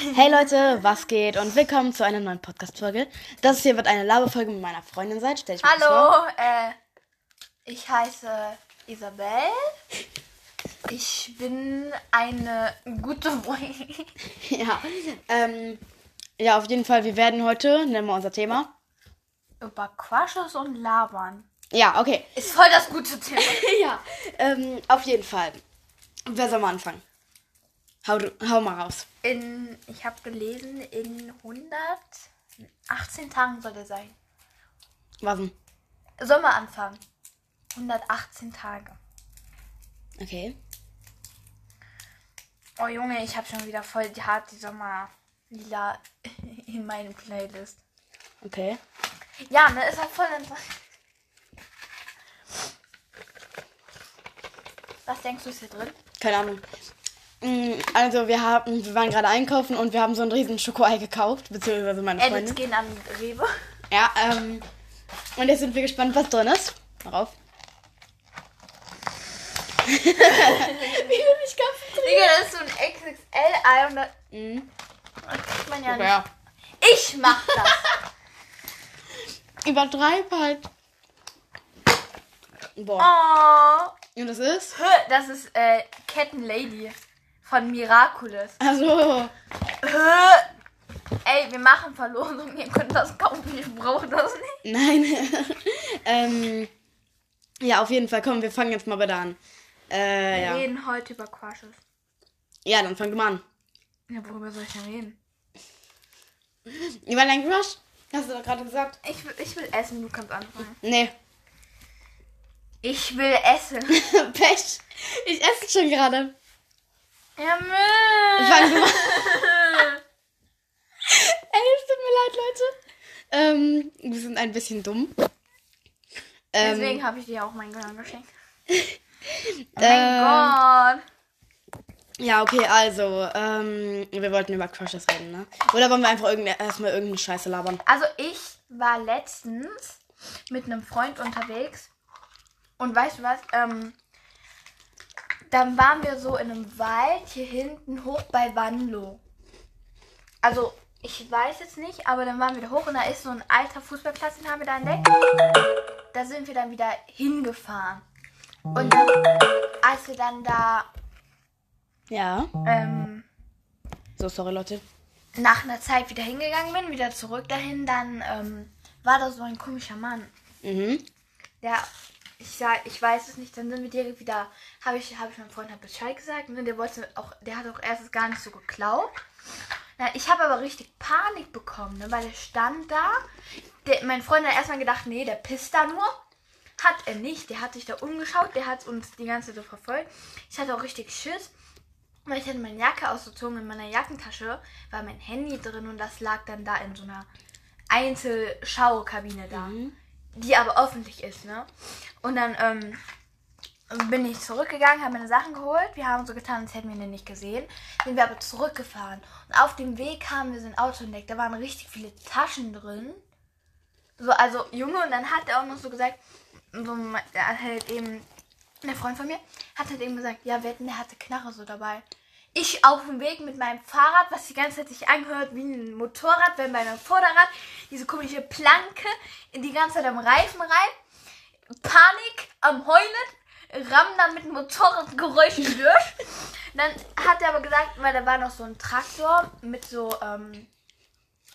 Hey Leute, was geht und willkommen zu einer neuen Podcast-Folge. Das hier wird eine Laberfolge mit meiner Freundin sein. Stell dich mal Hallo, äh, ich heiße Isabel. Ich bin eine gute Freundin. vor. Ja, ähm, ja, auf jeden Fall, wir werden heute, nennen wir unser Thema. Über Crushes und Labern. Ja, okay. Ist voll das gute Thema. ja, ähm, auf jeden Fall. Wer soll mal anfangen? Hau, hau mal raus. In, ich habe gelesen, in 118 Tagen soll er sein. Was denn? Anfangen. 118 Tage. Okay. Oh Junge, ich habe schon wieder voll die hart die Sommerlila in meinem Playlist. Okay. Ja, ne, ist auch voll interessant. Was denkst du ist hier drin? Keine Ahnung. Mm, Also wir haben, wir waren gerade einkaufen und wir haben so ein riesen Schokoei gekauft, beziehungsweise meine Edits Freundin. gehen an Rewe. Ja, ähm, und jetzt sind wir gespannt, was drin ist. Darauf. Wie will mich Digga, das ist so ein XXL-Ei und das Mhm. das kriegt man ja nicht. Ja. Ich mach das. Übertreib halt. Boah. Oh. Und das ist? Das ist äh, Kettenlady von Miraculous. Also, Ey, wir machen Verlosung. Ihr könnt das kaufen. Ich brauche das nicht. nein. ähm, ja, auf jeden Fall. Komm, wir fangen jetzt mal bitte an. Äh, Wir ja. reden heute über Crushes. Ja, dann fang du mal an. Ja, worüber soll ich denn reden? Über dein Crush? Hast du doch gerade gesagt. Ich will, ich will essen. Du kannst anfangen. Nee. Ich will essen. Pech. Ich esse schon gerade. Ja, Müll. Fang du mal. Ey, es tut mir leid, Leute. Ähm, wir sind ein bisschen dumm. Ähm, Deswegen habe ich dir auch mein Gehirn geschenkt. Oh mein Gott. Ja, okay, also, ähm, wir wollten über Crushes reden, ne? Oder wollen wir einfach irgende, erstmal irgendeine Scheiße labern? Also ich war letztens mit einem Freund unterwegs und weißt du was? Ähm, dann waren wir so in einem Wald hier hinten hoch bei Wanlo. Also ich weiß jetzt nicht, aber dann waren wir da hoch und da ist so ein alter Fußballplatz, den haben wir da entdeckt. Da sind wir dann wieder hingefahren. Und dann, als wir dann da Ja. ähm, So, sorry, Leute. nach einer Zeit wieder hingegangen bin, wieder zurück dahin, dann ähm, war da so ein komischer Mann. Mhm. Der, ich sag, ich weiß es nicht, dann sind wir direkt wieder, habe ich, habe ich meinem Freund halt Bescheid gesagt, ne, der wollte auch, der hat auch erst gar nicht so geklaut. Na, ich habe aber richtig Panik bekommen, ne, weil der stand da. Der, mein Freund hat erstmal gedacht, nee, der pisst da nur. Hat er nicht, der hat sich da umgeschaut, der hat uns die ganze Zeit so verfolgt. Ich hatte auch richtig Schiss, weil ich hatte meine Jacke ausgezogen. In meiner Jackentasche war mein Handy drin und das lag dann da in so einer Einzelschaukabine da die aber öffentlich ist, ne? Und dann ähm, bin ich zurückgegangen, habe meine Sachen geholt. Wir haben so getan, als hätten wir ihn nicht gesehen. Sind wir aber zurückgefahren. Und auf dem Weg haben wir so ein Auto entdeckt. Da waren richtig viele Taschen drin. So, also Junge, und dann hat er auch noch so gesagt, so, er hat halt eben, der Freund von mir, hat halt eben gesagt, ja, wetten, der hatte Knarre so dabei. Ich auf dem Weg mit meinem Fahrrad, was die ganze Zeit sich angehört wie ein Motorrad, wenn bei einem Vorderrad diese komische Planke in die ganze Zeit am Reifen rein. Panik am Heulen, ramm dann mit Motorradgeräuschen durch. Dann hat er aber gesagt, weil da war noch so ein Traktor mit so ähm,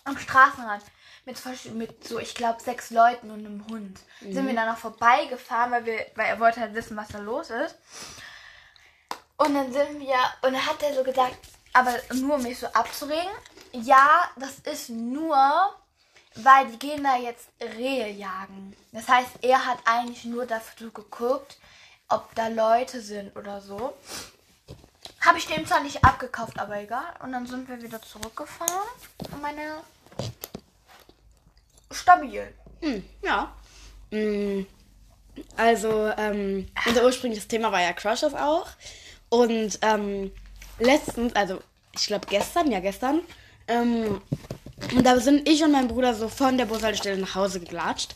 am Straßenrand mit, mit so, ich glaube, sechs Leuten und einem Hund. Sind wir dann noch vorbeigefahren, weil, wir, weil er wollte halt wissen, was da los ist. Und dann sind wir, und dann hat er so gesagt, aber nur um mich so abzuregen, ja, das ist nur, weil die gehen da jetzt Rehe jagen. Das heißt, er hat eigentlich nur dafür geguckt, ob da Leute sind oder so. Habe ich dem zwar nicht abgekauft, aber egal. Und dann sind wir wieder zurückgefahren. Meine. Stabil. Hm, ja. Mm, Also, ähm, unser ursprüngliches Thema war ja Crushes auch. Und ähm, letztens, also ich glaube gestern, ja gestern, ähm, da sind ich und mein Bruder so von der Bushaltestelle nach Hause geglatscht.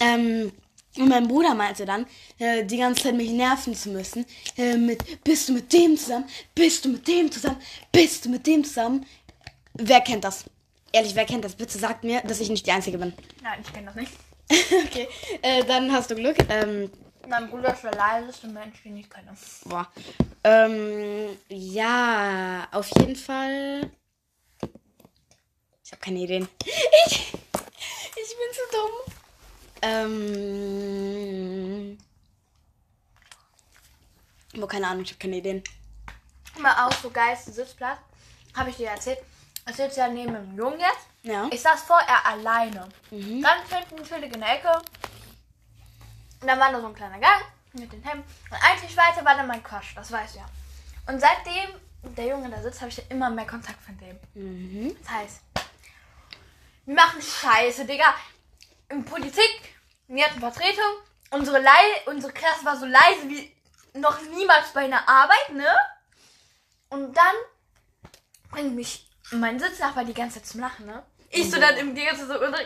Ähm, und mein Bruder meinte dann, äh, die ganze Zeit mich nerven zu müssen. Äh, mit, bist du mit dem zusammen? Bist du mit dem zusammen? Bist du mit dem zusammen? Wer kennt das? Ehrlich, wer kennt das? Bitte sagt mir, dass ich nicht die Einzige bin. Nein, ich kenne das nicht. okay, äh, dann hast du Glück. Ähm, Mein Bruder ist der leiseste Mensch, den ich kenne. boah. Ähm, ja, auf jeden Fall. Ich habe keine Ideen. Ich, ich bin zu dumm. Ähm. Boah, keine Ahnung, ich habe keine Ideen. Mal auch so geilsten Sitzplatz. Habe ich dir erzählt. Ich sitze ja neben dem Jungen jetzt. Ja. Ich saß vorher alleine. Ganz hinten chillig in der Ecke. Und dann war da so ein kleiner Gang mit den Hemden. Und eigentlich weiter war dann mein Quatsch, das weiß ja. Und seitdem der Junge da sitzt, habe ich ja immer mehr Kontakt von dem. Das heißt, wir machen Scheiße, Digga. In Politik, wir hatten Vertretung. Unsere, Lei unsere Klasse war so leise wie noch niemals bei einer Arbeit, ne? Und dann bringt mich mein Sitznachbar die ganze Zeit zum Lachen, ne? Ich so dann im Gegensatz so unter-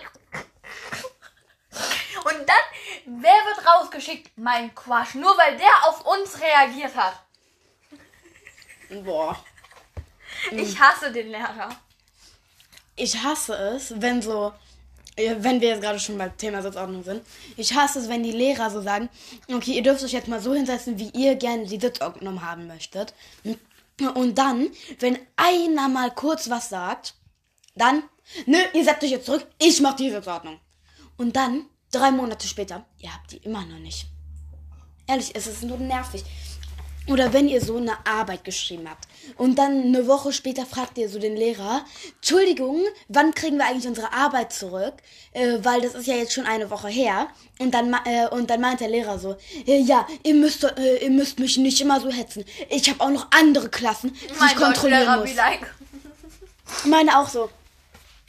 Und dann, wer wird rausgeschickt? Mein Quatsch. Nur weil der auf uns reagiert hat. Boah. Ich hasse den Lehrer. Ich hasse es, wenn so, wenn wir jetzt gerade schon beim Thema Sitzordnung sind, ich hasse es, wenn die Lehrer so sagen, okay, ihr dürft euch jetzt mal so hinsetzen, wie ihr gerne die Sitzordnung haben möchtet. Und dann, wenn einer mal kurz was sagt, dann, nö, ihr setzt euch jetzt zurück, ich mach die Sitzordnung. Und dann, drei Monate später, ihr habt die immer noch nicht. Ehrlich, es ist nur nervig. Oder wenn ihr so eine Arbeit geschrieben habt und dann eine Woche später fragt ihr so den Lehrer, Entschuldigung, wann kriegen wir eigentlich unsere Arbeit zurück? Äh, weil das ist ja jetzt schon eine Woche her. Und dann, äh, und dann meint der Lehrer so, äh, ja, ihr müsst, äh, ihr müsst mich nicht immer so hetzen. Ich habe auch noch andere Klassen, die ich kontrollieren Deutschlehrer muss. wie like. Meine auch so.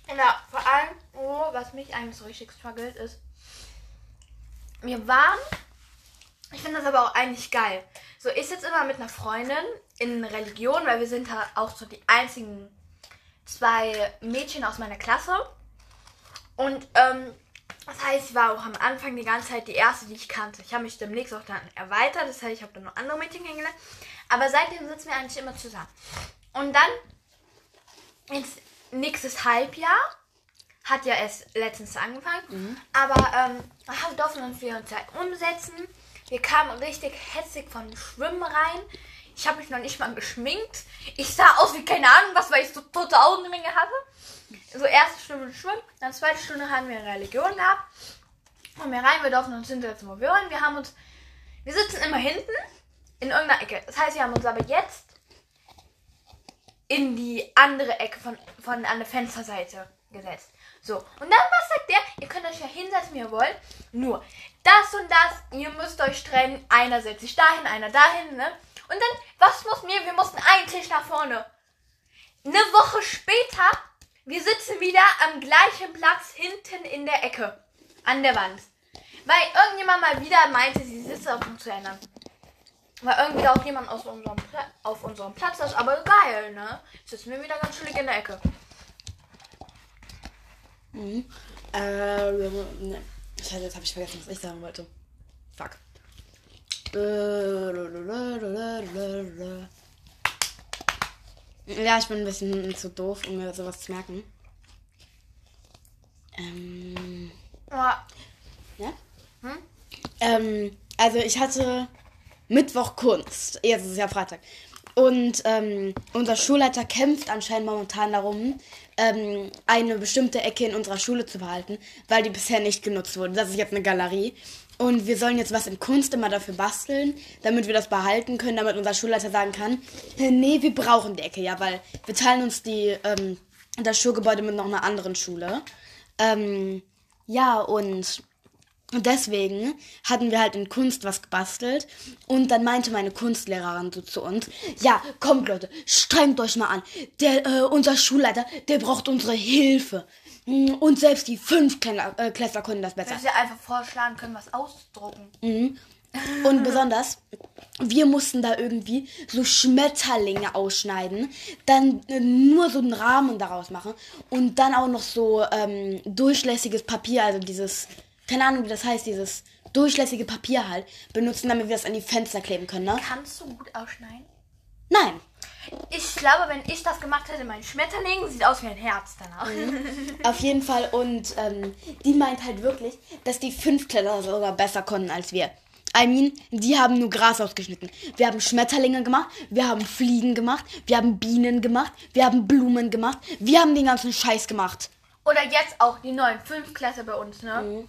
Ja, vor allem, oh, was mich eigentlich so richtig struggelt, ist, wir waren, ich finde das aber auch eigentlich geil. So, ich sitze immer mit einer Freundin in Religion, weil wir sind da auch so die einzigen zwei Mädchen aus meiner Klasse. Und, ähm, das heißt, ich war auch am Anfang die ganze Zeit die erste, die ich kannte. Ich habe mich demnächst auch dann erweitert, das heißt, ich habe dann noch andere Mädchen kennengelernt. Aber seitdem sitzen wir eigentlich immer zusammen. Und dann jetzt nächstes Halbjahr hat ja erst letztens angefangen, aber ähm, wir durften uns wir uns halt umsetzen. Wir kamen richtig hetzig von Schwimmen rein. Ich habe mich noch nicht mal geschminkt. Ich sah aus wie keine Ahnung was, weil ich so tote Augenringe hatte. So erste Stunde Schwimmen, dann zweite Stunde haben wir Religion gehabt. Kommen wir rein, wir durften uns hinsetzen, wo wir wollen. Wir haben uns, wir sitzen immer hinten in irgendeiner Ecke. Das heißt, wir haben uns aber jetzt in die andere Ecke von, von an der Fensterseite gesetzt. So, und dann was sagt der? Ihr könnt euch ja hinsetzen, wie ihr wollt. Nur, das und das, ihr müsst euch trennen. Einer setzt sich dahin, einer dahin, ne? Und dann, was mussten wir? Wir mussten einen Tisch nach vorne. Eine Woche später, wir sitzen wieder am gleichen Platz hinten in der Ecke. An der Wand. Weil irgendjemand mal wieder meinte, die Sitzordnung zu ändern. Weil irgendwie auch jemand aus unserem Pla auf unserem Platz ist. Aber geil, ne? Sitzen wir wieder ganz chillig in der Ecke. Äh, ne. Scheiße, jetzt habe ich vergessen, was ich sagen wollte. Fuck. Ja, ich bin ein bisschen zu doof, um mir sowas zu merken. Ähm, Ja. ja? Ähm, also ich hatte Mittwoch Kunst. Jetzt ist es ja Freitag. Und ähm, unser Schulleiter kämpft anscheinend momentan darum, ähm, eine bestimmte Ecke in unserer Schule zu behalten, weil die bisher nicht genutzt wurde. Das ist jetzt eine Galerie. Und wir sollen jetzt was in Kunst immer dafür basteln, damit wir das behalten können, damit unser Schulleiter sagen kann, "Äh, nee, wir brauchen die Ecke, ja, weil wir teilen uns die, ähm, das Schulgebäude mit noch einer anderen Schule. Ähm, ja, und und deswegen hatten wir halt in Kunst was gebastelt. Und dann meinte meine Kunstlehrerin so zu uns, ja, kommt Leute, strengt euch mal an. Der, äh, unser Schulleiter, der braucht unsere Hilfe. Und selbst die Fünftklässler äh, Klässler können das besser. Dass wir einfach vorschlagen können, was ausdrucken. Und besonders, wir mussten da irgendwie so Schmetterlinge ausschneiden, dann äh, nur so einen Rahmen daraus machen und dann auch noch so ähm, durchlässiges Papier, also dieses, keine Ahnung wie das heißt, dieses durchlässige Papier halt benutzen, damit wir das an die Fenster kleben können, ne? Kannst du gut ausschneiden? Nein. Ich glaube, wenn ich das gemacht hätte, mein Schmetterling sieht aus wie ein Herz danach. Auf jeden Fall. Und ähm, die meint halt wirklich, dass die Fünftklässler sogar besser konnten als wir. I mean, die haben nur Gras ausgeschnitten. Wir haben Schmetterlinge gemacht, wir haben Fliegen gemacht, wir haben Bienen gemacht, wir haben Blumen gemacht, wir haben den ganzen Scheiß gemacht. Oder jetzt auch die neuen Fünftklässler bei uns, ne?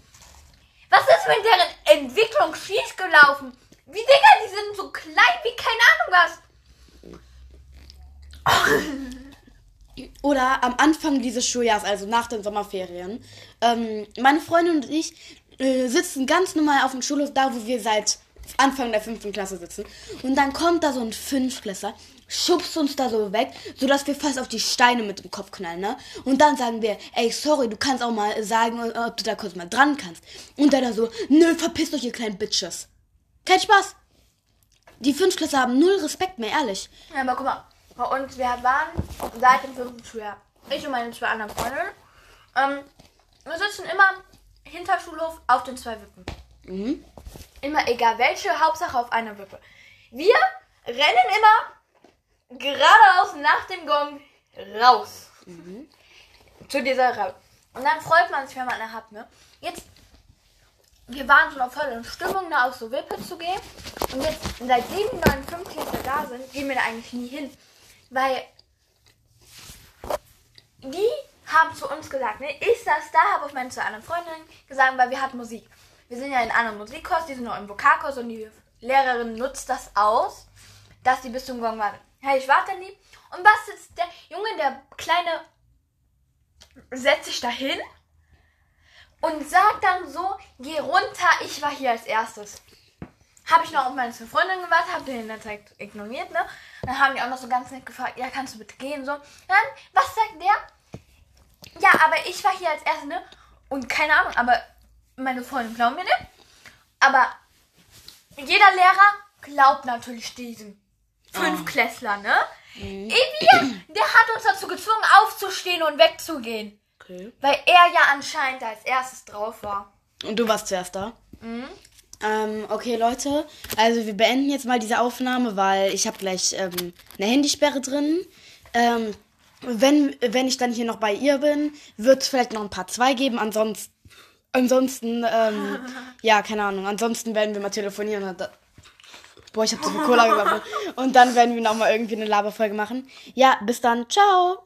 Was ist mit deren Entwicklung schief gelaufen? Wie Digga, die sind so klein wie keine Ahnung was. Oder am Anfang dieses Schuljahres, also nach den Sommerferien, ähm, meine Freundin und ich äh, sitzen ganz normal auf dem Schulhof, da wo wir seit Anfang der fünften Klasse sitzen. Und dann kommt da so ein Fünftklässler, schubst uns da so weg, sodass wir fast auf die Steine mit dem Kopf knallen, ne? Und dann sagen wir, ey, sorry, du kannst auch mal sagen, ob du da kurz mal dran kannst. Und der da so, nö, verpisst euch, ihr kleinen Bitches. Kein Spaß. Die Fünftklässler haben null Respekt mehr, ehrlich. Ja, aber guck mal, bei uns, wir waren seit dem fünften Schuljahr, ich und meine zwei anderen Freundinnen, ähm, wir sitzen immer hinter Schulhof auf den zwei Wippen. Mhm. Immer egal welche, Hauptsache auf einer Wippe. Wir rennen immer geradeaus nach dem Gong raus. Zu dieser Raute. Und dann freut man sich, wenn man eine hat, ne? Jetzt, wir waren schon auf voll in Stimmung, da auf so Wippe zu gehen. Und jetzt, seitdem die neuen Fünftklässler da sind, gehen wir da eigentlich nie hin. Weil die haben zu uns gesagt, ne, ich saß da, habe auf meine zwei anderen Freundinnen gesagt, weil wir hatten Musik. Wir sind ja in einem anderen Musikkurs, die sind noch im Vokalkurs und die Lehrerin nutzt das aus, dass die bis zum Gong warten. Hey, ich warte nie. Und was ist der Junge, der Kleine, setzt sich da hin und sagt dann so, geh runter, ich war hier als erstes. Habe ich noch auf meine zwei Freundinnen gewartet, habe den der Zeit ignoriert, ne? Dann haben die auch noch so ganz nett gefragt, ja, kannst du bitte gehen, so. Dann, was sagt der? Ja, aber ich war hier als Erste, ne? Und keine Ahnung, aber meine Freundin glauben mir nicht. Aber jeder Lehrer glaubt natürlich diesem Fünfklässler, ne? Mhm. Der hat uns dazu gezwungen, aufzustehen und wegzugehen. Okay. Weil er ja anscheinend als erstes drauf war. Und du warst zuerst da? Ähm, okay, Leute. Also wir beenden jetzt mal diese Aufnahme, weil ich habe gleich ähm, eine Handysperre drin. Ähm, wenn, wenn ich dann hier noch bei ihr bin, wird es vielleicht noch ein paar zwei geben. Ansonsten, ansonsten ähm, ja, keine Ahnung. Ansonsten werden wir mal telefonieren. Boah, ich habe so viel Cola gesammelt. Und dann werden wir noch mal irgendwie eine Laberfolge machen. Ja, bis dann. Ciao.